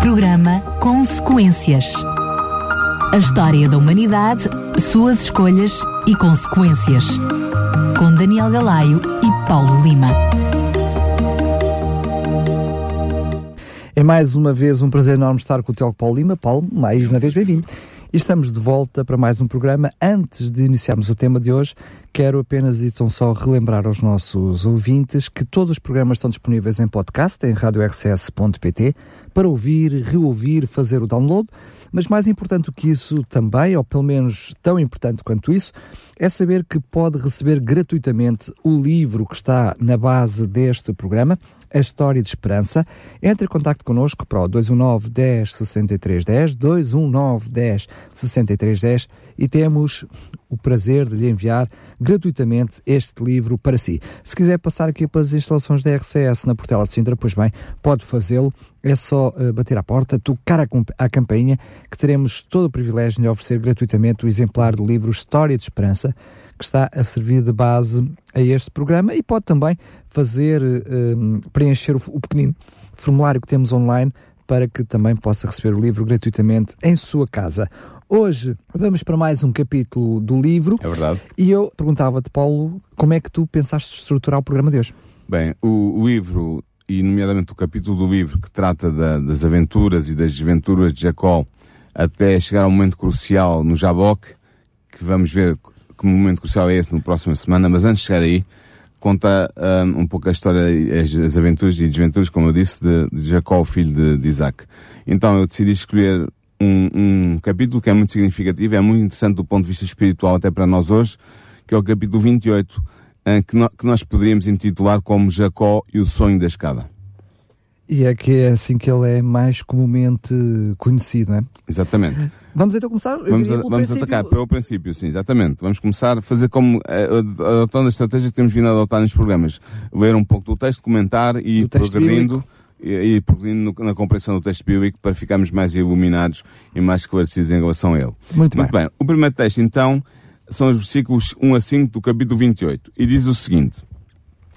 Programa Consequências. A história da humanidade, suas escolhas e consequências. Com Daniel Galaio e Paulo Lima. É mais uma vez um prazer enorme estar com o Teólogo Paulo Lima. Paulo, mais uma vez bem-vindo. E estamos de volta para mais um programa. Antes de iniciarmos o tema de hoje, quero apenas então só relembrar aos nossos ouvintes que todos os programas estão disponíveis em podcast em radiorcs.pt para ouvir, reouvir, fazer o download. Mas mais importante do que isso também, ou pelo menos tão importante quanto isso, é saber que pode receber gratuitamente o livro que está na base deste programa, A História de Esperança. Entre em contato connosco para o 219 10 63 10, 219 10 63 10 e temos o prazer de lhe enviar gratuitamente este livro para si. Se quiser passar aqui pelas instalações da RCS na Portela de Sintra, pois bem, pode fazê-lo. É só uh, bater à porta, tocar a campainha, que teremos todo o privilégio de lhe oferecer gratuitamente o exemplar do livro História de Esperança, que está a servir de base a este programa e pode também fazer, uh, preencher o, o pequenino formulário que temos online para que também possa receber o livro gratuitamente em sua casa. Hoje vamos para mais um capítulo do livro. É verdade. E eu perguntava-te, Paulo, como é que tu pensaste estruturar o programa de hoje? Bem, o, o livro, e nomeadamente o capítulo do livro que trata da, das aventuras e das desventuras de Jacó até chegar ao momento crucial no Jaboque, que vamos ver que momento crucial é esse na próxima semana, mas antes de chegar aí, conta um, um pouco a história, as, as, aventuras e desventuras, como eu disse, de, de Jacó, filho de, de Isaac. Então eu decidi escolher um, um, capítulo que é muito significativo, é muito interessante do ponto de vista espiritual até para nós hoje, que é o capítulo 28, que, no, que nós poderíamos intitular como Jacó e o sonho da escada. E é que é assim que ele é mais comumente conhecido, não é? Exatamente. Vamos então começar? Vamos, a, vamos atacar pelo princípio, sim, exatamente. Vamos começar a fazer como, eh, adotando a estratégia que temos vindo a adotar nos programas. Ler um pouco do texto, comentar e ir progredindo e, e progredindo na compreensão do texto bíblico para ficarmos mais iluminados e mais esclarecidos em relação a ele. Muito, Muito bem. bem. O primeiro texto, então, são os versículos 1 a 5 do capítulo 28. E diz o seguinte.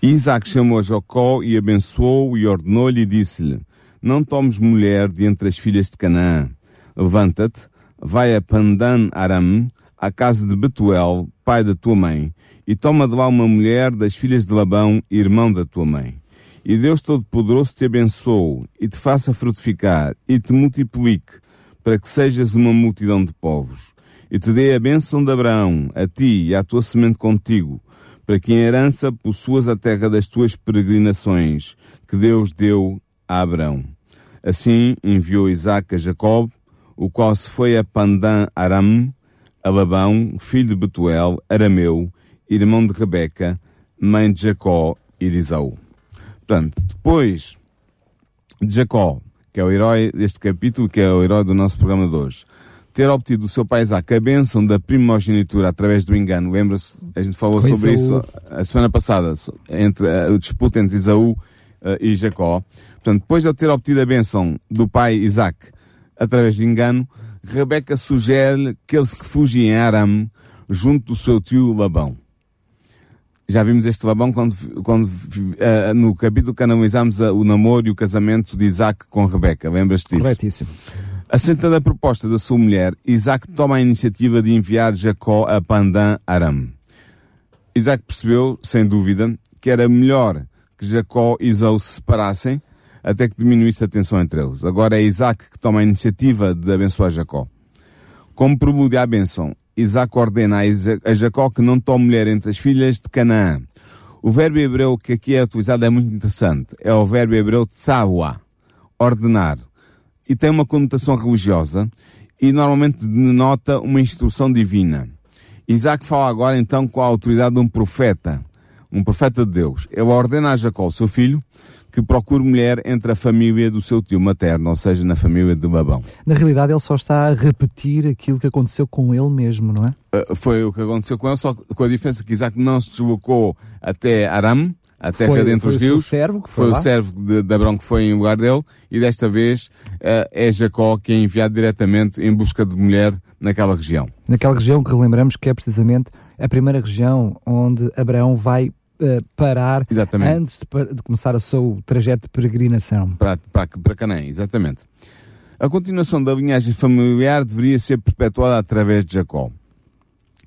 Isaac chamou Jacó e abençoou e ordenou-lhe e disse-lhe, não tomes mulher de entre as filhas de Canaã. Levanta-te, vai a Pandan Aram, à casa de Betuel, pai da tua mãe, e toma de lá uma mulher das filhas de Labão, irmão da tua mãe. E Deus Todo-Poderoso te abençoe, e te faça frutificar, e te multiplique, para que sejas uma multidão de povos. E te dê a bênção de Abraão, a ti e à tua semente contigo, para que em herança possuas a terra das tuas peregrinações, que Deus deu a Abraão. Assim enviou Isaac a Jacob, o qual se foi a Pandan Aram, a Labão, filho de Betuel, arameu, irmão de Rebeca, mãe de Jacó e de Isaú. Portanto, depois de Jacó, que é o herói deste capítulo, que é o herói do nosso programa de hoje, ter obtido do seu pai Isaac a bênção da primogenitura através do engano. Lembra-se? A gente falou sobre Isaú. isso a semana passada, entre a, disputa entre Isaú uh, e Jacó. Portanto, depois de ter obtido a bênção do pai Isaac através de engano, Rebeca sugere que ele se refugie em Aram, junto do seu tio Labão. Já vimos este Labão quando, quando uh, no capítulo que analisámos o namoro e o casamento de Isaac com Rebeca. Lembras-te disso? Corretíssimo. Assentando a proposta da sua mulher, Isaac toma a iniciativa de enviar Jacó a Pandan Aram. Isaac percebeu, sem dúvida, que era melhor que Jacó e Isaú se separassem até que diminuísse a tensão entre eles. Agora é Isaac que toma a iniciativa de abençoar Jacó. Como prelude à bênção, Isaac ordena a Jacó que não tome mulher entre as filhas de Canaã. O verbo hebreu que aqui é utilizado é muito interessante. É o verbo hebreu tsawa, ordenar. E tem uma conotação religiosa e normalmente denota uma instrução divina. Isaac fala agora então com a autoridade de um profeta, um profeta de Deus. Ele ordena a Jacó, seu filho, que procure mulher entre a família do seu tio materno, ou seja, na família de Labão. Na realidade, ele só está a repetir aquilo que aconteceu com ele mesmo, não é? Uh, foi o que aconteceu com ele, só com a diferença que Isaac não se deslocou até Aram, a terra foi, dentro foi dos rios. O servo que foi foi o servo de, de Abrão que foi em lugar dele, e desta vez uh, é Jacó que é enviado diretamente em busca de mulher naquela região. Naquela região que lembramos que é precisamente a primeira região onde Abraão vai uh, parar exatamente. antes de, de, começar o seu trajeto de peregrinação. Para, para, para Canaã, exatamente. A continuação da linhagem familiar deveria ser perpetuada através de Jacó.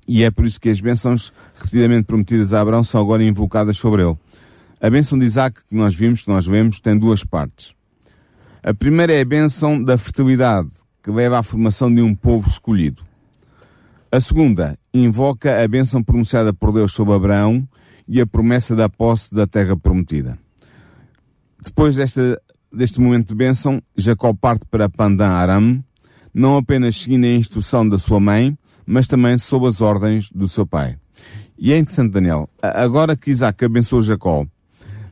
E é por isso que as bênçãos repetidamente prometidas a Abraão são agora invocadas sobre ele. A bênção de Isaac, que nós vimos, que nós vemos, tem duas partes. A primeira é a bênção da fertilidade, que leva à formação de um povo escolhido. A segunda invoca a bênção pronunciada por Deus sobre Abraão e a promessa da posse da terra prometida. Depois desta, deste momento de bênção, Jacó parte para Pandan Aram, não apenas seguindo a instrução da sua mãe, mas também sob as ordens do seu pai. E é interessante, Daniel, agora que Isaac abençoou Jacó,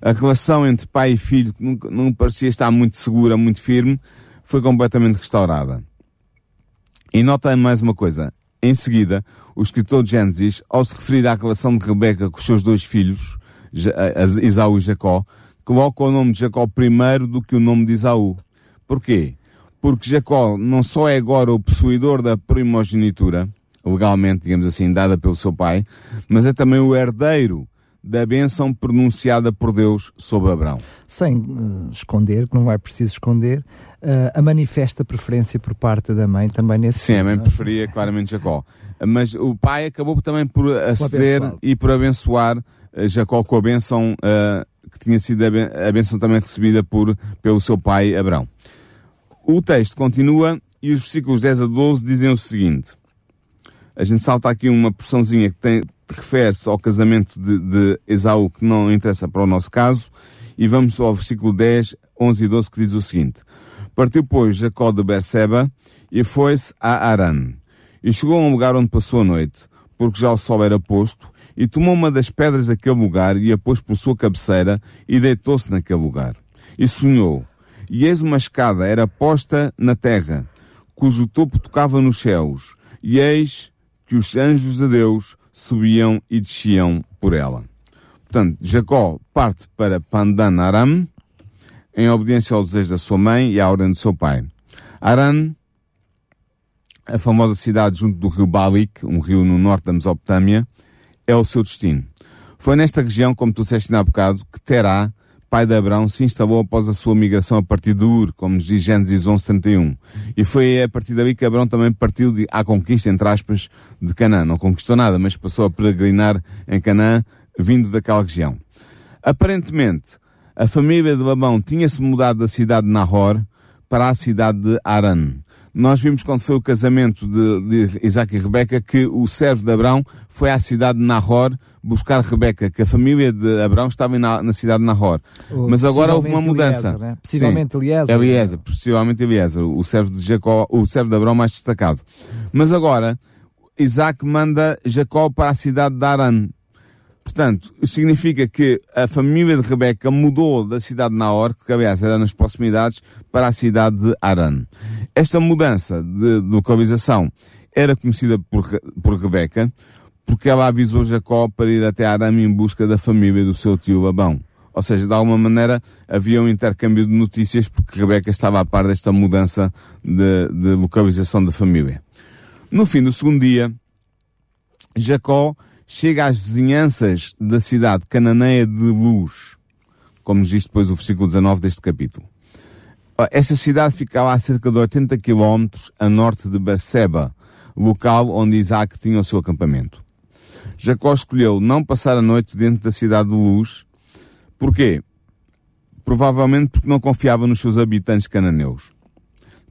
a relação entre pai e filho, que não, não parecia estar muito segura, muito firme, foi completamente restaurada. E nota mais uma coisa. Em seguida, o escritor de Gênesis, ao se referir à relação de Rebeca com os seus dois filhos, Isaú e Jacó, coloca o nome de Jacó primeiro do que o nome de Isaú. Porquê? Porque Jacó não só é agora o possuidor da primogenitura, legalmente, digamos assim, dada pelo seu pai, mas é também o herdeiro da bênção pronunciada por Deus sobre Abraão. Sem uh, esconder, que não é preciso esconder, uh, a manifesta preferência por parte da mãe também nesse Sim, a mãe é? preferia claramente Jacó. Mas o pai acabou também por aceder e por abençoar uh, Jacó com a bênção que tinha sido a bênção também recebida por, pelo seu pai Abraão. O texto continua e os versículos 10 a 12 dizem o seguinte. A gente salta aqui uma porçãozinha que tem, refere-se ao casamento de, de Esaú, que não interessa para o nosso caso, e vamos ao versículo 10, 11 e 12, que diz o seguinte. Partiu, pois, Jacó de Berseba e foi-se a Aran. E chegou a um lugar onde passou a noite, porque já o sol era posto, e tomou uma das pedras daquele lugar e a pôs por sua cabeceira e deitou-se naquele lugar. E sonhou. E eis uma escada era posta na terra, cujo topo tocava nos céus, e eis que os anjos de Deus subiam e desciam por ela. Portanto, Jacó parte para Pandan Aram, em obediência ao desejo da sua mãe e à ordem do seu pai. Aran, a famosa cidade junto do rio Balik, um rio no norte da Mesopotâmia, é o seu destino. Foi nesta região, como tu disseste há bocado, que Terá pai de Abraão, se instalou após a sua migração a partir de Ur, como nos diz Gênesis 11.31. E foi a partir daí que Abraão também partiu de, à conquista, entre aspas, de Canaã. Não conquistou nada, mas passou a peregrinar em Canaã, vindo daquela região. Aparentemente, a família de Labão tinha-se mudado da cidade de Nahor para a cidade de Aran. Nós vimos quando foi o casamento de, de Isaac e Rebeca que o servo de Abraão foi à cidade de Nahor buscar Rebeca, que a família de Abraão estava na, na cidade de Nahor. O, Mas agora houve uma mudança. Eliezer, né? Possivelmente Eliezer. Eliezer, possivelmente Eliezer, o servo de Jacó, o servo de Abraão mais destacado. Mas agora, Isaac manda Jacó para a cidade de Aran. Portanto, significa que a família de Rebeca mudou da cidade de Naor, que aliás era nas proximidades, para a cidade de Aran. Esta mudança de, de localização era conhecida por, por Rebeca, porque ela avisou Jacó para ir até Aram em busca da família do seu tio Labão. Ou seja, de alguma maneira havia um intercâmbio de notícias porque Rebeca estava a par desta mudança de, de localização da família. No fim do segundo dia, Jacó chega às vizinhanças da cidade cananeia de Luz, como nos diz depois o versículo 19 deste capítulo. Esta cidade ficava a cerca de 80 quilómetros a norte de Berseba, local onde Isaac tinha o seu acampamento. Jacó escolheu não passar a noite dentro da cidade de Luz. Porquê? Provavelmente porque não confiava nos seus habitantes cananeus.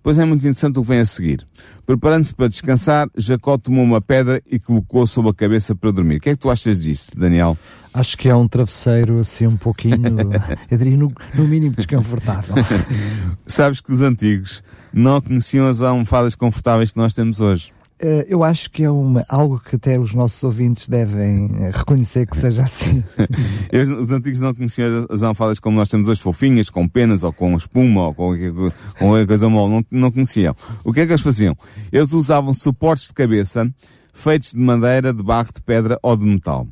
Pois é muito interessante o que vem a seguir. Preparando-se para descansar, Jacó tomou uma pedra e colocou sobre a cabeça para dormir. O que é que tu achas disso, Daniel? Acho que é um travesseiro assim um pouquinho, eu diria no, no mínimo desconfortável. Sabes que os antigos não conheciam as almofadas confortáveis que nós temos hoje. Uh, eu acho que é uma, algo que até os nossos ouvintes devem uh, reconhecer que seja assim. os antigos não conheciam as almofadas como nós temos hoje, fofinhas, com penas, ou com espuma, ou com com qualquer coisa mole. Não, não conheciam. O que é que eles faziam? Eles usavam suportes de cabeça feitos de madeira, de barro, de pedra ou de metal.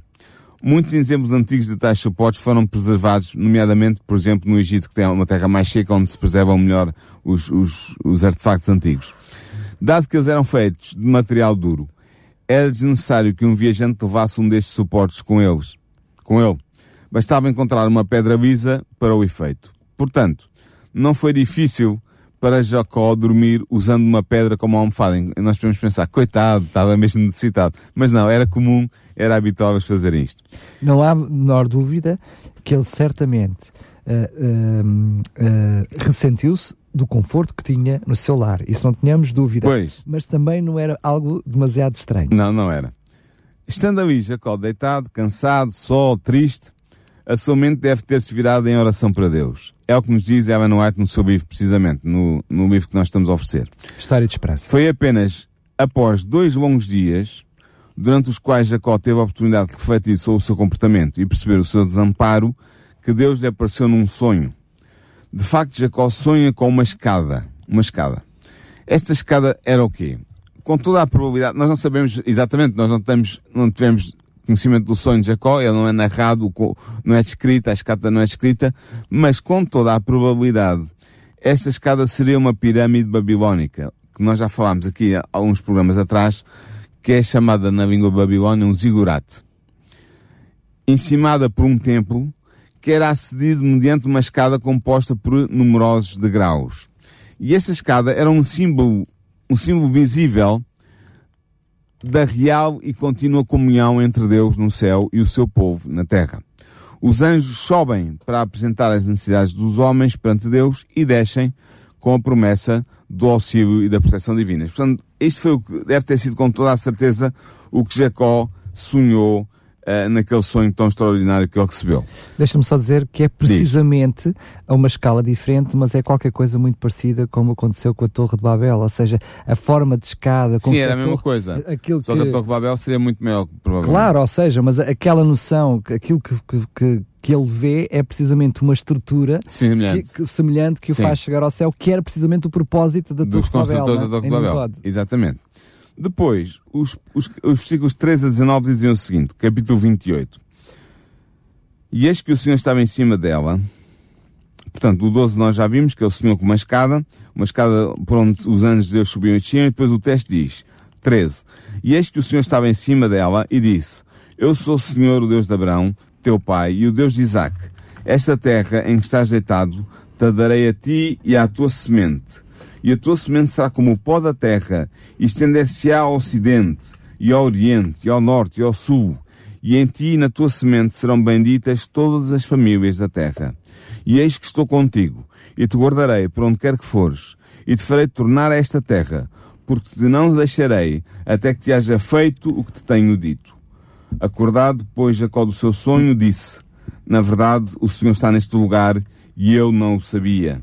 Muitos exemplos antigos de tais suportes foram preservados, nomeadamente, por exemplo, no Egito, que tem uma terra mais seca, onde se preservam melhor os, os, os artefactos antigos. Dado que eles eram feitos de material duro, era desnecessário que um viajante levasse um destes suportes com eles, com ele. Bastava encontrar uma pedra lisa para o efeito. Portanto, não foi difícil para Jacó dormir usando uma pedra como almofada. E nós podemos pensar, coitado, estava mesmo necessitado. Mas não, era comum, era habitual eles fazerem isto. Não há menor dúvida que ele certamente uh, uh, uh, ressentiu-se do conforto que tinha no seu lar. Isso não tínhamos dúvida. Pois. Mas também não era algo demasiado estranho. Não, não era. Estando ali Jacó deitado, cansado, só, triste, a sua mente deve ter-se virado em oração para Deus. É o que nos diz Ellen White no seu livro, precisamente, no, no livro que nós estamos a oferecer. História de esperança. Foi apenas após dois longos dias, durante os quais Jacó teve a oportunidade de refletir sobre o seu comportamento e perceber o seu desamparo, que Deus lhe apareceu num sonho. De facto, Jacó sonha com uma escada. Uma escada. Esta escada era o quê? Com toda a probabilidade, nós não sabemos exatamente, nós não temos, não tivemos conhecimento do sonho de Jacó, ele não é narrado, não é descrita, a escada não é escrita, mas com toda a probabilidade, esta escada seria uma pirâmide babilónica, que nós já falámos aqui há alguns programas atrás, que é chamada na língua babilónia um zigurate. Encimada por um templo, que era acedido mediante uma escada composta por numerosos degraus. E esta escada era um símbolo, um símbolo visível da real e contínua comunhão entre Deus no céu e o seu povo na terra. Os anjos sobem para apresentar as necessidades dos homens perante Deus e descem com a promessa do auxílio e da proteção divinas. Portanto, isto foi o que deve ter sido com toda a certeza o que Jacó sonhou uh, naquele sonho tão extraordinário que ele recebeu. Deixa-me só dizer que é precisamente Diz. a uma escala diferente, mas é qualquer coisa muito parecida como aconteceu com a Torre de Babel, ou seja, a forma de escada... Sim, era a, mesma torre, coisa, aquilo só que... que a Torre de Babel seria muito maior, provavelmente. Claro, ou seja, mas aquela noção, aquilo que, que, que que ele vê é precisamente uma estrutura semelhante que, que, semelhante que o faz chegar ao céu, que era precisamente o propósito da Dos Torre construtores da Torre de Babel. Exatamente. Depois, os, os, os versículos 13 a 19 diziam o seguinte, capítulo 28. E eis que o Senhor estava em cima dela. Portanto, o 12 nós já vimos que ele sonhou com uma escada, uma escada por onde os anjos de Deus subiam e desciam, e depois o texto diz, 13. E eis que o Senhor estava em cima dela e disse, Eu sou o Senhor, o Deus de Abraão, teu pai, e o Deus de Isaac. Esta terra em que estás deitado, te darei a ti e à tua semente e a tua semente será como o pó da terra, e estender-se-á ao ocidente, e ao oriente, e ao norte, e ao sul, e em ti e na tua semente serão benditas todas as famílias da terra. E eis que estou contigo, e te guardarei por onde quer que fores, e te farei tornar a esta terra, porque te não deixarei até que te haja feito o que te tenho dito. Acordado, pois, Jacó do seu sonho, disse, Na verdade, o Senhor está neste lugar, e eu não o sabia.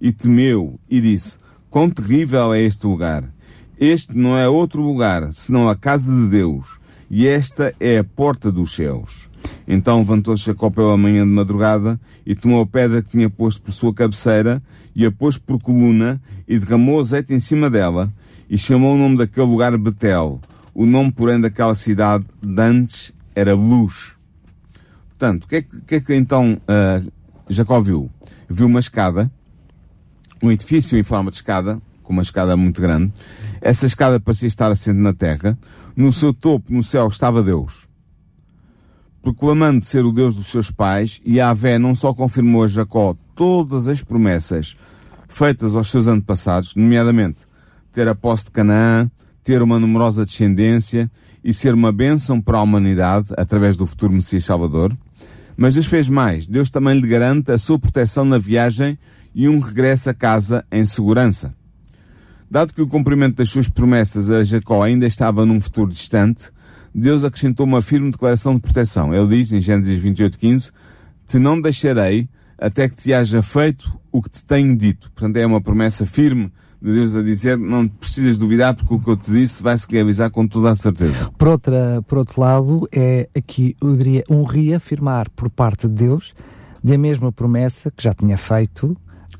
E temeu, e disse, Quão terrível é este lugar! Este não é outro lugar, senão a casa de Deus, e esta é a porta dos céus. Então levantou-se Jacó pela manhã de madrugada, e tomou a pedra que tinha posto por sua cabeceira, e a pôs por coluna, e derramou azeite em cima dela, e chamou o nome daquele lugar Betel. O nome, porém, daquela cidade de antes era Luz. Portanto, o que é que, que, é que então uh, Jacó viu? Viu uma escada, um edifício em forma de escada, com uma escada muito grande. Essa escada parecia estar assente na terra. No seu topo, no céu, estava Deus. Proclamando ser o Deus dos seus pais, e Yahvé não só confirmou a Jacó todas as promessas feitas aos seus antepassados, nomeadamente ter a posse de Canaã, ter uma numerosa descendência e ser uma bênção para a humanidade através do futuro Messias Salvador, mas Deus fez mais. Deus também lhe garante a sua proteção na viagem e um regresso a casa em segurança. Dado que o cumprimento das suas promessas a Jacó ainda estava num futuro distante, Deus acrescentou uma firme declaração de proteção. Ele diz em Gênesis 28:15: Te não deixarei até que te haja feito o que te tenho dito. Portanto, é uma promessa firme de Deus a dizer, não precisas duvidar porque o que eu te disse vai se realizar com toda a certeza. Por, outra, por outro lado, é aqui, eu diria, um reafirmar por parte de Deus da mesma promessa que já tinha feito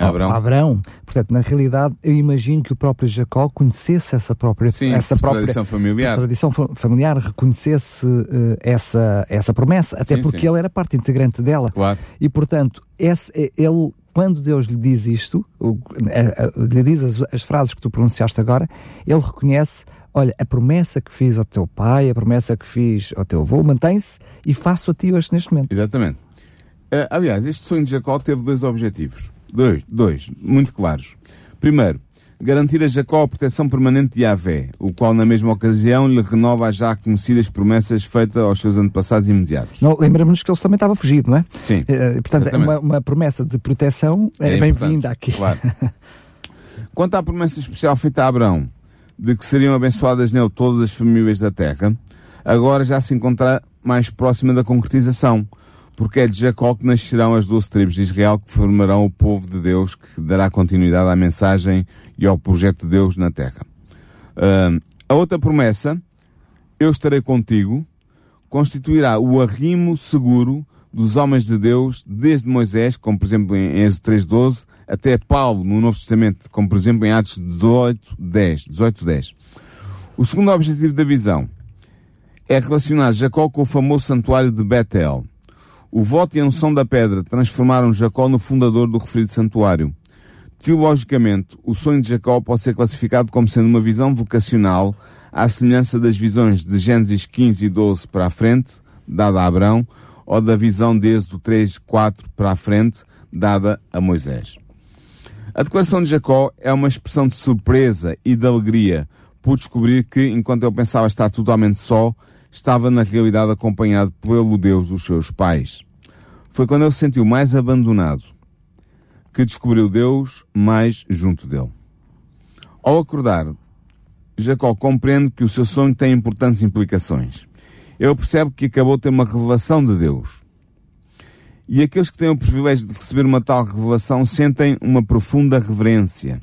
Abraão. Abraão. Portanto, na realidade, eu imagino que o próprio Jacó conhecesse essa própria, Sim, essa própria tradição familiar, tradição familiar reconhecesse uh, essa, essa promessa, até sim, porque sim. ele era parte integrante dela. Claro. E, portanto, esse, é, ele, quando Deus lhe diz isto, lhe diz as, as frases que tu pronunciaste agora, ele reconhece olha, a promessa que fiz ao teu pai, a promessa que fiz ao teu avô, mantém-se e faço a ti hoje neste momento. Exatamente. Uh, aliás, este sonho de Jacó teve dois objetivos. Dois, dois, muito claros. Primeiro, garantir a Jacó a proteção permanente de Yahvé, o qual na mesma ocasião lhe renova as já conhecidas promessas feitas aos seus antepassados imediatos. Não, lembramos que ele também estava fugido, não é? Sim. Eh, portanto, uma, uma, promessa de proteção é, é bem-vinda aqui. Claro. Quanto à promessa especial feita a Abraão, de que seriam abençoadas nele todas as famílias da terra, agora já se encontra mais próxima da concretização, porque é de Jacó que nascerão as doze tribos de Israel que formarão o povo de Deus que dará continuidade à mensagem e ao projeto de Deus na terra. Uh, a outra promessa, eu estarei contigo, constituirá o arrimo seguro dos homens de Deus, desde Moisés, como por exemplo em Êxodo 3.12, até Paulo no Novo Testamento, como por exemplo em Atos 18, 10, 18, 10. O segundo objetivo da visão é relacionar Jacó com o famoso santuário de Betel. O voto e a unção da pedra transformaram Jacó no fundador do referido santuário. Teologicamente, o sonho de Jacó pode ser classificado como sendo uma visão vocacional à semelhança das visões de Gênesis 15 e 12 para a frente, dada a Abraão, ou da visão de Êxodo 3, 4 para a frente, dada a Moisés. A declaração de Jacó é uma expressão de surpresa e de alegria por descobrir que, enquanto ele pensava estar totalmente só, estava na realidade acompanhado pelo Deus dos seus pais. Foi quando ele se sentiu mais abandonado que descobriu Deus mais junto dele. Ao acordar, Jacó compreende que o seu sonho tem importantes implicações. Ele percebe que acabou de ter uma revelação de Deus. E aqueles que têm o privilégio de receber uma tal revelação sentem uma profunda reverência.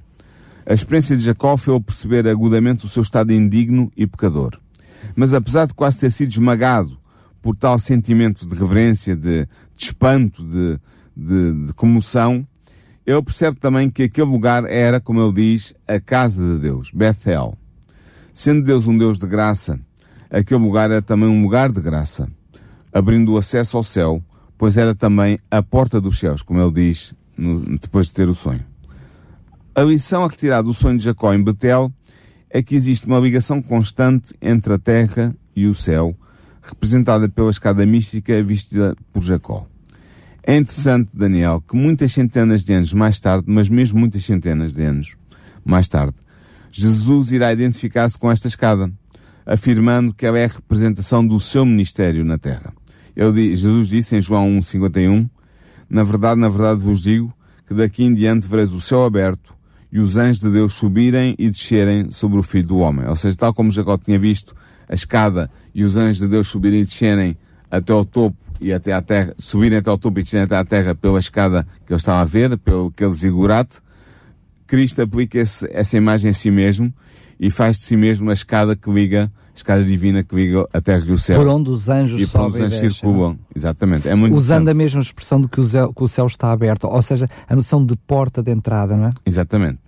A experiência de Jacó foi perceber agudamente o seu estado indigno e pecador. Mas apesar de quase ter sido esmagado por tal sentimento de reverência, de, de espanto, de, de, de comoção, ele percebe também que aquele lugar era, como ele diz, a casa de Deus, Bethel. Sendo Deus um Deus de graça, aquele lugar era também um lugar de graça, abrindo o acesso ao céu pois era também a porta dos céus, como ele diz no, depois de ter o sonho. A lição a retirar do sonho de Jacó em Betel é que existe uma ligação constante entre a terra e o céu, representada pela escada mística vista por Jacó. É interessante, Daniel, que muitas centenas de anos mais tarde, mas mesmo muitas centenas de anos mais tarde, Jesus irá identificar-se com esta escada, afirmando que ela é a representação do seu ministério na terra. Ele, Jesus disse em João 1,51, Na verdade, na verdade vos digo, que daqui em diante vereis o céu aberto e os anjos de Deus subirem e descerem sobre o Filho do Homem. Ou seja, tal como Jacó tinha visto a escada e os anjos de Deus subirem e descerem até ao topo e até à terra, subirem até ao topo e descerem até à terra pela escada que ele estava a ver, pelo aquele zigurate, Cristo aplica esse, essa imagem a si mesmo e faz de si mesmo a escada que liga escada divina que liga a terra e o céu. Por onde os anjos E por onde os anjos circulam. Exatamente. É muito Usando a mesma expressão de que o, céu, que o céu está aberto, ou seja, a noção de porta de entrada, não é? Exatamente.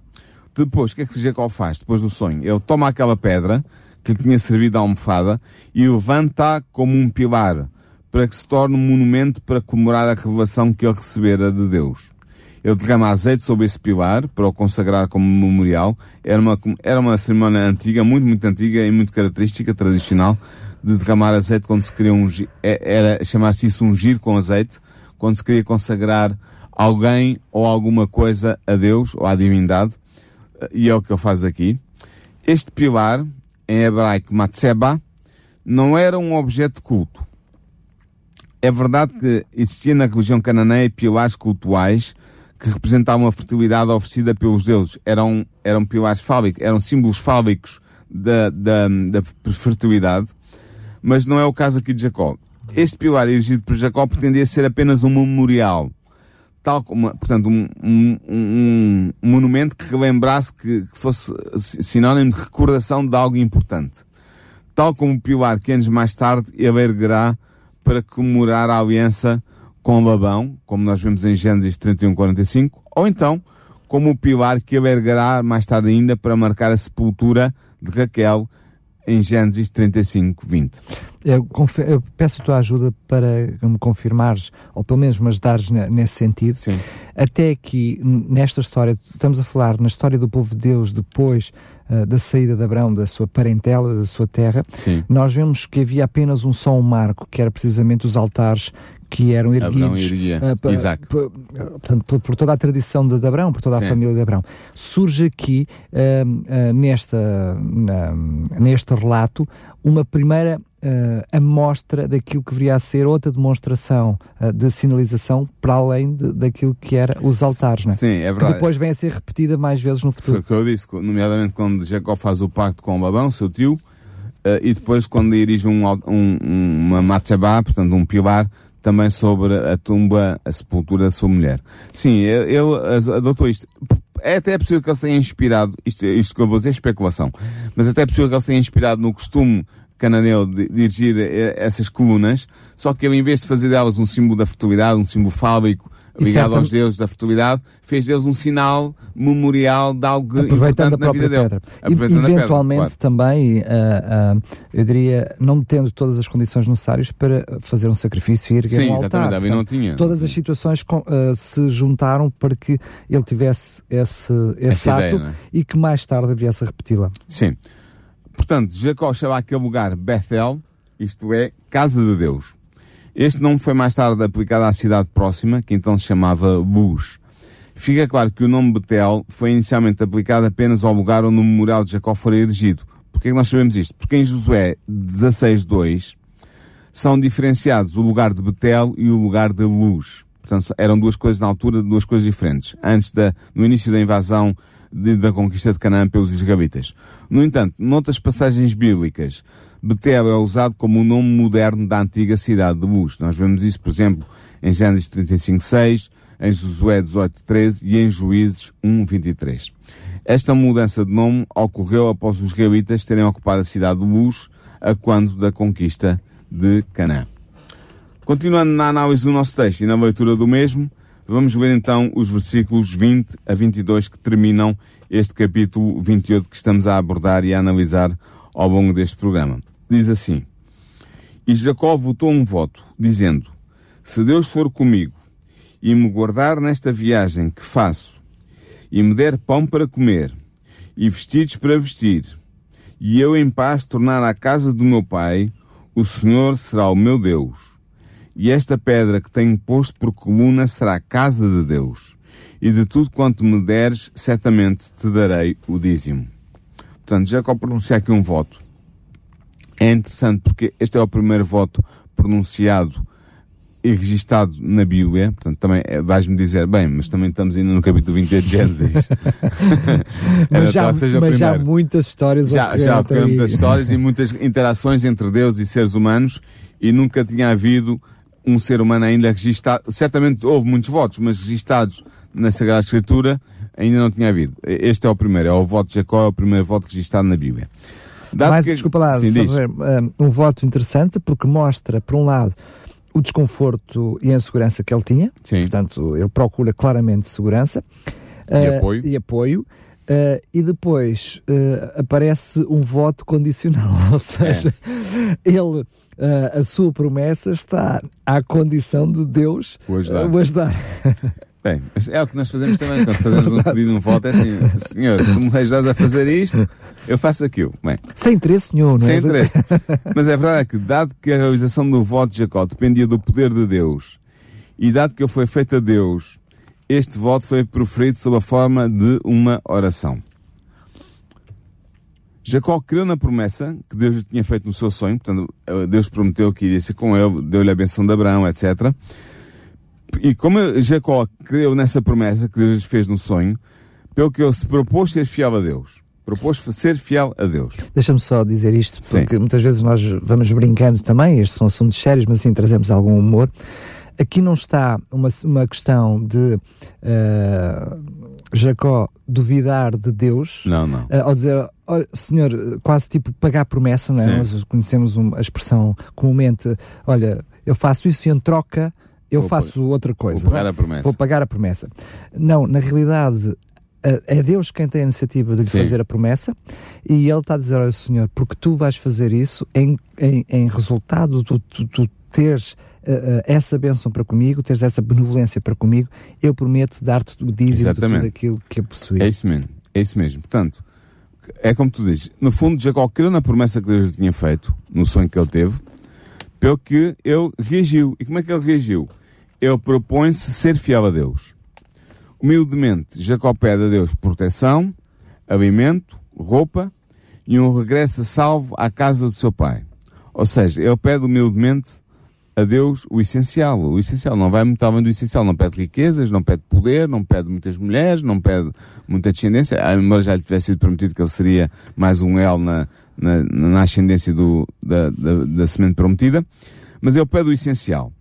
Depois, o que é que Jacó faz depois do sonho? Ele toma aquela pedra que lhe tinha servido a almofada e levanta como um pilar para que se torne um monumento para comemorar a revelação que ele recebera de Deus. Ele derrama azeite sobre esse pilar para o consagrar como memorial. Era uma, era uma cerimónia antiga, muito, muito antiga e muito característica, tradicional, de derramar azeite quando se queria ungir, é, era chamar-se isso ungir com azeite, quando se queria consagrar alguém ou alguma coisa a Deus ou à divindade. E é o que ele faz aqui. Este pilar, em hebraico matseba, não era um objeto de culto. É verdade que existia na religião cananeia pilares cultuais que representavam a fertilidade oferecida pelos deuses. Eram, eram pilares fálicos, eram símbolos fálicos da, da, da fertilidade, mas não é o caso aqui de Jacó. Este pilar erigido por Jacó pretendia ser apenas um memorial, tal como, portanto, um, um, um, um monumento que relembrasse que, que, fosse sinónimo de recordação de algo importante. Tal como o pilar que anos mais tarde ele erguerá para comemorar a aliança com Labão, como nós vemos em Gênesis 31, 45, ou então como o pilar que ele erguerá mais tarde ainda para marcar a sepultura de Raquel em Gênesis 35, 20. Eu, eu, peço a tua ajuda para me confirmares, ou pelo menos me ajudares nesse sentido. Sim. Até aqui, nesta história, estamos a falar na história do povo de Deus depois uh, da saída de Abraão, da sua parentela, da sua terra. Sim. Nós vemos que havia apenas um só um marco, que era precisamente os altares que eram erguidos uh, Isaac. Portanto, por, por, toda a tradição de, de Abraão, por toda a Sim. família de Abraão. Surge aqui, uh, uh, nesta, na, neste relato, uma primeira uh, amostra daquilo que viria a ser outra demonstração uh, de sinalização para além de, daquilo que era os altares, não é? Sim, é verdade. Que depois vem a ser repetida mais vezes no futuro. Foi o que eu disse, nomeadamente quando Jacó faz o pacto com o Babão, seu tio, uh, e depois quando dirige um, um, uma matzabá, portanto um pilar, também sobre a tumba, a sepultura da sua mulher. Sim, ele adotou isto. É até possível que ele se tenha inspirado, isto, isto que eu vou dizer é especulação, mas até é possível que ele se tenha inspirado no costume cananeu dirigir essas colunas, só que ele, em vez de fazer delas um símbolo da fertilidade, um símbolo fálico, ligado aos deuses da fertilidade, fez deles um sinal memorial de algo importante na vida pedra. dele. E, eventualmente pedra, claro. também, uh, uh, eu diria, não tendo todas as condições necessárias para fazer um sacrifício e erguer Sim, um altar. Sim, não tinha. Todas as situações com, uh, se juntaram para que ele tivesse esse, esse ato ideia, é? e que mais tarde viesse a repeti-la. Sim. Portanto, Jacó chama aquele lugar Bethel, isto é, Casa de Deus. Este nome foi mais tarde aplicado à cidade próxima, que então se chamava Luz. Fica claro que o nome Betel foi inicialmente aplicado apenas ao lugar onde o memorial de Jacó foi erigido. Por que é nós sabemos isto? Porque em Josué 16.2 são diferenciados o lugar de Betel e o lugar de Luz. Portanto, eram duas coisas na altura, duas coisas diferentes. Antes da, no início da invasão de, da conquista de Canaã pelos israelitas. No entanto, noutras passagens bíblicas, Betel é usado como o nome moderno da antiga cidade de Luz. Nós vemos isso, por exemplo, em Gênesis 35.6, em Josué 18.13 e em Juízes 1.23. Esta mudança de nome ocorreu após os israelitas terem ocupado a cidade de Luz a quando da conquista de Canaã. Continuando na análise do nosso texto e na leitura do mesmo, Vamos ver então os versículos 20 a 22 que terminam este capítulo 28 que estamos a abordar e a analisar ao longo deste programa. Diz assim: E Jacó votou um voto, dizendo: Se Deus for comigo e me guardar nesta viagem que faço, e me der pão para comer, e vestidos para vestir, e eu em paz tornar à casa do meu pai, o Senhor será o meu Deus e esta pedra que tenho posto por coluna será a casa de Deus. E de tudo quanto me deres, certamente te darei o dízimo. Portanto, Jacó pronuncia aqui um voto. É interessante porque este é o primeiro voto pronunciado e registado na Bíblia, portanto também é, vais-me dizer, bem, mas também estamos ainda no capítulo 28 de Gênesis. mas já, mas há muitas histórias. Já, já ocorreram muitas histórias e muitas interações entre Deus e seres humanos e nunca tinha havido um ser humano ainda registado, certamente houve muitos votos, mas registados na Sagrada Escritura ainda não tinha havido. Este é o primeiro, é o voto de Jacó, é o primeiro voto registado na Bíblia. Dado Mas, que... desculpa lá, Sim, ver, um, um voto interessante porque mostra, por um lado, o desconforto e a insegurança que ele tinha. Sim. Portanto, ele procura claramente segurança. E uh, apoio. E apoio. Uh, e depois uh, aparece um voto condicional, ou seja, é. ele uh, a sua promessa está à condição de Deus o ajudar. O ajudar. Bem, é o que nós fazemos também quando fazemos um pedido, um voto, é assim, senhor, se tu me ajudas a fazer isto, eu faço aquilo. Bem, sem interesse nenhum, não é? Sem interesse. Mas é verdade que, dado que a realização do voto de Jacó dependia do poder de Deus, e dado que ele foi feito a Deus, este voto foi proferido sob a forma de uma oração. Jacó creu na promessa que Deus lhe tinha feito no seu sonho, portanto, Deus prometeu que iria ser com ele, deu-lhe a benção de Abraão, etc. E como Jacó creu nessa promessa que Deus fez no sonho, pelo que ele se propôs ser fiel a Deus. Propôs ser fiel a Deus. Deixa-me só dizer isto, porque Sim. muitas vezes nós vamos brincando também, estes são assuntos sérios, mas assim trazemos algum humor. Aqui não está uma, uma questão de uh, Jacó duvidar de Deus, não, não. Uh, ao dizer, olha, senhor, quase tipo pagar promessa, não é? Nós conhecemos uma, a expressão comumente, olha, eu faço isso e em troca eu vou faço outra coisa. Vou pagar a promessa. Vou pagar a promessa. Não, na realidade, é Deus quem tem a iniciativa de lhe Sim. fazer a promessa e ele está a dizer ao Senhor, porque tu vais fazer isso em, em, em resultado de tu, tu teres uh, essa bênção para comigo, teres essa benevolência para comigo, eu prometo dar-te o dízimo de tudo aquilo que eu possuí. É isso mesmo. É isso mesmo. Portanto, é como tu dizes. No fundo, Jacó creu na promessa que Deus lhe tinha feito, no sonho que ele teve, pelo que ele reagiu. E como é que ele reagiu? Ele propõe-se ser fiel a Deus. Humildemente, Jacó pede a Deus proteção, alimento, roupa e um regresso salvo à casa do seu pai. Ou seja, ele pede humildemente a Deus o essencial. O essencial não vai muito além do essencial. Não pede riquezas, não pede poder, não pede muitas mulheres, não pede muita descendência. Ah, Embora já lhe tivesse sido prometido que ele seria mais um El na, na, na ascendência do, da, da, da semente prometida. Mas ele pede o essencial.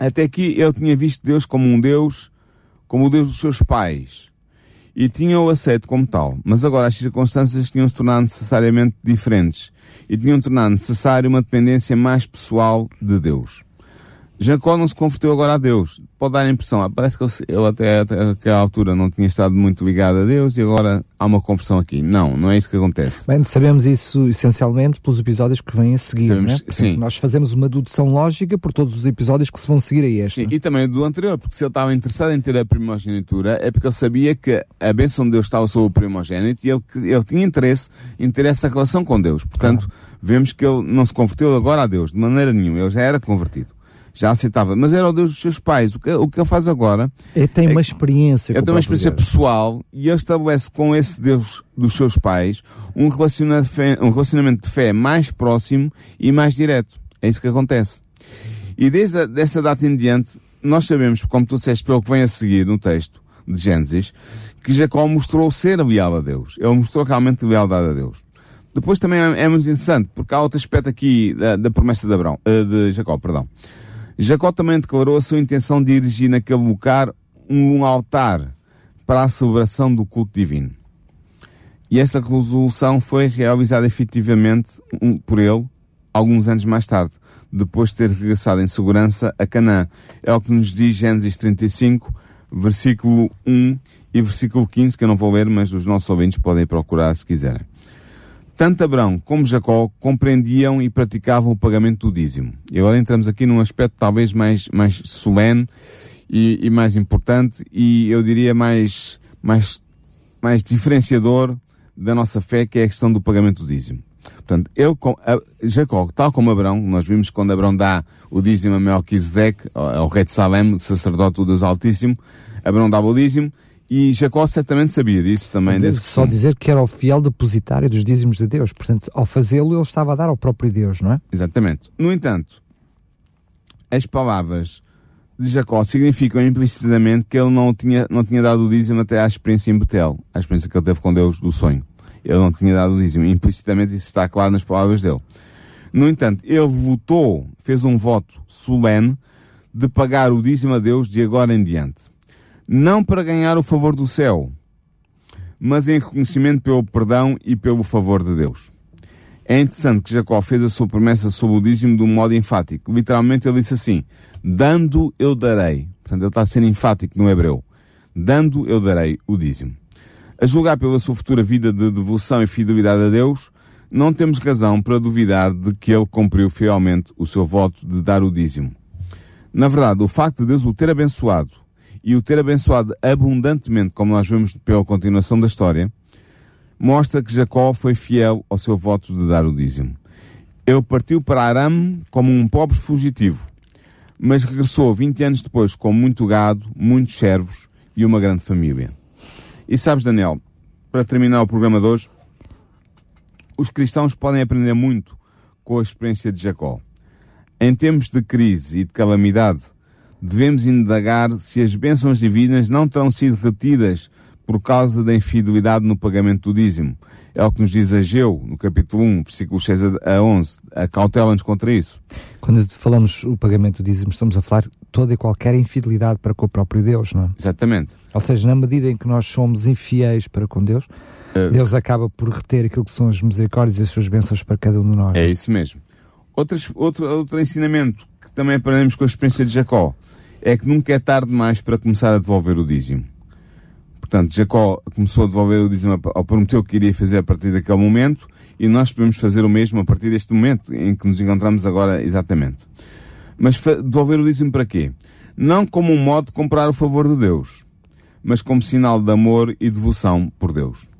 Até aqui ele tinha visto Deus como um Deus, como o Deus dos seus pais. E tinha-o aceito como tal. Mas agora as circunstâncias tinham se tornado necessariamente diferentes. E tinham tornado necessário uma dependência mais pessoal de Deus. Jacó não se converteu agora a Deus. Pode dar a impressão, ah, parece que ele, até, até aquela altura não tinha estado muito ligado a Deus e agora há uma conversão aqui. Não, não é isso que acontece. Bem, sabemos isso essencialmente pelos episódios que vêm a seguir, Sabemos- né? Portanto, sim. nós fazemos uma dedução lógica por todos os episódios que se vão seguir a este. Sim, e também do anterior, porque se ele estava interessado em ter a primogenitura, é porque ele sabia que a bênção de Deus estava sobre o primogênito e ele, ele tinha interesse em ter essa relação com Deus. Portanto, vemos que ele não se converteu agora a Deus, de maneira nenhuma. Ele já era convertido. Já aceitava. Mas era o Deus dos seus pais. O que, o que ele faz agora Ele tem É- uma experiência ele tem uma experiência Deus. pessoal e ele estabelece com esse Deus dos seus pais um relaciona- fé- um relacionamento de fé mais próximo e mais direto. É isso que acontece. E desde a, dessa data em diante, nós sabemos, como tu disseste, pelo que vem a seguir no texto de Gênesis, que Jacó mostrou ser leal a Deus. Ele mostrou realmente lealdade a Deus. Depois também é, é muito interessante, porque há outro aspecto aqui da, da promessa de, Abrão, eh, de Jacó, perdão. Jacó também declarou a sua intenção de erigir naquele lugar um altar para a celebração do culto divino. E esta resolução foi realizada efetivamente por ele alguns anos mais tarde, depois de ter regressado em segurança a Canaã. É o que nos diz Gênesis 35, versículo 1 e versículo 15, que eu não vou ler, mas os nossos ouvintes podem procurar se quiserem. Tanto Abrão como Jacó compreendiam e praticavam o pagamento do dízimo. E agora entramos aqui num aspecto talvez mais, mais solene e, e mais importante e eu diria mais, mais, mais diferenciador da nossa fé, que é a questão do pagamento do dízimo. Portanto, eu, Jacó, tal como Abrão, nós vimos quando Abrão dá o dízimo a Melquisedeque, ao rei de Salem, sacerdote do Deus Altíssimo, Abrão dava o dízimo, e Jacó certamente sabia disso também, desse Só dizer que era o fiel depositário dos dízimos de Deus. Portanto, ao fazê-lo, ele estava a dar ao próprio Deus, não é? Exatamente. No entanto, as palavras de Jacó significam implicitamente que ele não tinha, não tinha dado o dízimo até à experiência em Betel, à experiência que ele teve com Deus do sonho. Ele não tinha dado o dízimo. Implicitamente isso está claro nas palavras dele. No entanto, ele votou, fez um voto solene de pagar o dízimo a Deus de agora em diante. Não para ganhar o favor do céu, mas em reconhecimento pelo perdão e pelo favor de Deus. É interessante que Jacó fez a sua promessa sobre o dízimo de um modo enfático. Literalmente ele disse assim, dando eu darei. Portanto, ele está ser enfático no hebreu. Dando eu darei o dízimo. A julgar pela sua futura vida de devoção e fidelidade a Deus, não temos razão para duvidar de que ele cumpriu fielmente o seu voto de dar o dízimo. Na verdade, o facto de Deus o ter abençoado e o ter abençoado abundantemente, como nós vemos pela continuação da história, mostra que Jacó foi fiel ao seu voto de dar o dízimo. Ele partiu para Aram como um pobre fugitivo, mas regressou 20 anos depois com muito gado, muitos servos e uma grande família. E sabes, Daniel, para terminar o programa de hoje, os cristãos podem aprender muito com a experiência de Jacó. Em tempos de crise e de calamidade, devemos indagar se as bênçãos divinas não terão sido retidas por causa da infidelidade no pagamento do dízimo. É o que nos diz Ageu, no capítulo 1, versículos 6 a 11. Acautela-nos contra isso. Quando falamos o pagamento do dízimo, estamos a falar toda e qualquer infidelidade para com o próprio Deus, não é? Exatamente. Ou seja, na medida em que nós somos infiéis para com Deus, Uh, Deus acaba por reter aquilo que são as misericórdias e as suas bênçãos para cada um de nós. É isso mesmo. Outras, outro, outro ensinamento que também aprendemos com a experiência de Jacó é que nunca é tarde demais para começar a devolver o dízimo. portanto, Jacó começou a devolver o dízimo ao prometeu que iria fazer a partir daquele momento e nós podemos fazer o mesmo a partir deste momento em que nos encontramos agora exatamente. Mas devolver o dízimo para quê? Não como um modo de comprar o favor de Deus, mas como sinal de amor e devoção por Deus.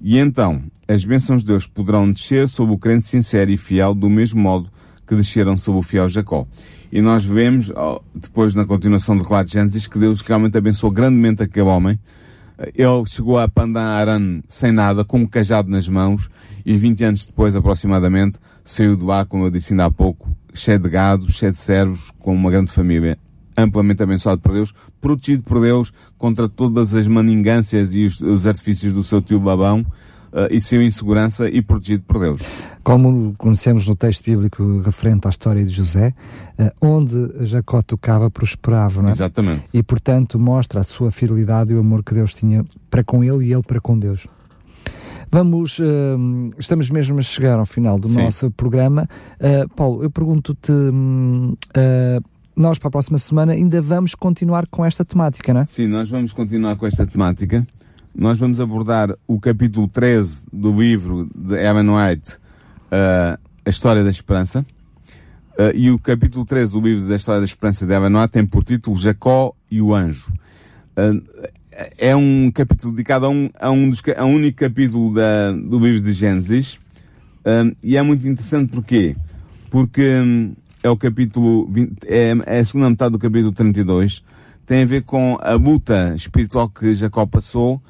E então, as bênçãos de Deus poderão descer sobre o crente sincero e fiel do mesmo modo que desceram sobre o fiel Jacó. E nós vemos, depois na continuação do relato de Gênesis, que Deus realmente abençoou grandemente aquele homem. Ele chegou a Pandan sem nada, com um cajado nas mãos, e 20 anos depois, aproximadamente, saiu de lá, como eu disse ainda há pouco, cheio de gado, cheio de servos, com uma grande família, amplamente abençoado por Deus, protegido por Deus contra todas as maningâncias e os, os artifícios do seu tio Babão, e saiu em segurança e protegido por Deus. Como conhecemos no texto bíblico referente à história de José, uh, onde Jacó tocava, prosperava, não é? Exatamente. E, portanto, mostra a sua fidelidade e o amor que Deus tinha para com ele e ele para com Deus. Vamos, uh, estamos mesmo a chegar ao final do Sim. nosso programa. Uh, Paulo, eu pergunto-te, uh, nós para a próxima semana ainda vamos continuar com esta temática, não é? Sim, nós vamos continuar com esta temática nós vamos abordar o capítulo 13 do livro de Evan White, uh, A História da Esperança. Uh, e o capítulo 13 do livro da História da Esperança de Evan White tem por título Jacó e o Anjo. Uh, é um capítulo dedicado a um, a um, dos, a um único capítulo da, do livro de Gênesis. e é muito interessante porquê? Porque um, é o capítulo 20, é, é a segunda metade do capítulo 32, tem a ver com a luta espiritual que Jacó passou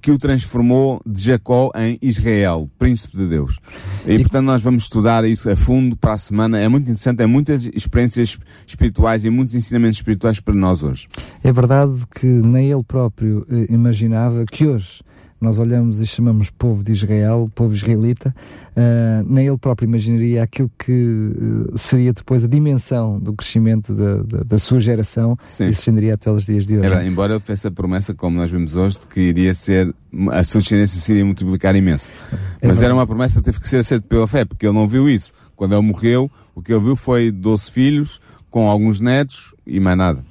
que o transformou de Jacó em Israel, príncipe de Deus. E, e, portanto nós vamos estudar isso a fundo para a semana. É muito interessante, é muitas experiências espirituais e muitos ensinamentos espirituais para nós hoje. É verdade que nem ele próprio eh, imaginava que hoje nós olhamos e chamamos povo de Israel, povo israelita, uh, nem ele próprio imaginaria aquilo que uh, seria depois a dimensão do crescimento da, da, da sua geração Sim. e se estenderia até os dias de hoje. Era, embora ele tivesse a promessa, como nós vimos hoje, de que iria ser, a sua descendência se iria multiplicar imenso. É Mas era uma promessa que teve que ser aceita pela fé, porque ele não viu isso. Quando ele morreu, o que ele viu foi 12 filhos, com alguns netos e mais nada.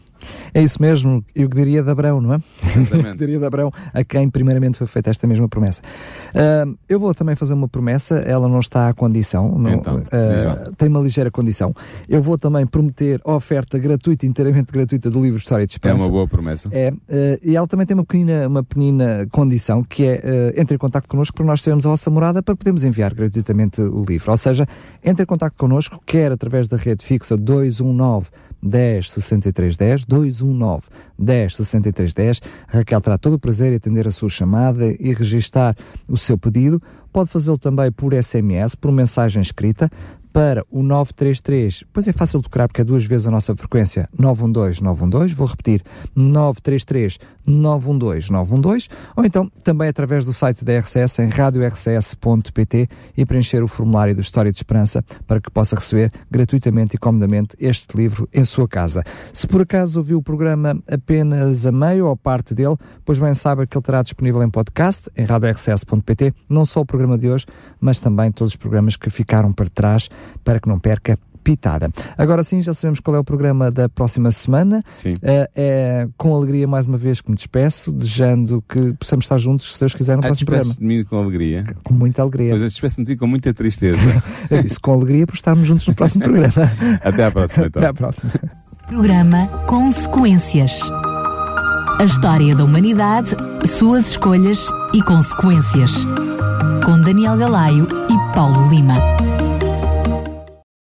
É isso mesmo, eu diria de Abraão, não é? Exatamente. diria de Abraão, a quem primeiramente foi feita esta mesma promessa. Uh, eu vou também fazer uma promessa, ela não está à condição, não, então, uh, tem uma ligeira condição. Eu vou também prometer a oferta gratuita, inteiramente gratuita do livro História de Esperança. É uma boa promessa. É, uh, e ela também tem uma pequena, uma pequena condição, que é entre em contato connosco para nós termos a vossa morada para podermos enviar gratuitamente o livro. Ou seja, entre em contato connosco, quer através da rede fixa 219 10 63 10 219 10 63 10. Raquel terá todo o prazer em atender a sua chamada e registar o seu pedido. Pode fazê-lo também por SMS, por mensagem escrita, para o 933, pois é fácil de decorar porque é duas vezes a nossa frequência, 912 912, vou repetir, 933 912 912, ou então também através do site da RCS em radiorcs.pt e preencher o formulário do História de Esperança para que possa receber gratuitamente e comodamente este livro em sua casa. Se por acaso ouviu o programa apenas a meio ou parte dele, pois bem saiba que ele estará disponível em podcast em radiorcs.pt, não só o programa de hoje, mas também todos os programas que ficaram para trás para que não perca pitada. Agora sim, já sabemos qual é o programa da próxima semana. Sim. Uh, é com alegria, mais uma vez, que me despeço, desejando que possamos estar juntos, se Deus quiser, no ah, próximo programa. de mim com alegria. Com muita alegria. Pois eu despeço de ti com muita tristeza. eu disse com alegria por estarmos juntos no próximo programa. Até à próxima, então. Até à próxima. Programa Consequências. A história da humanidade, suas escolhas e consequências. Com Daniel Galaio e Paulo Lima.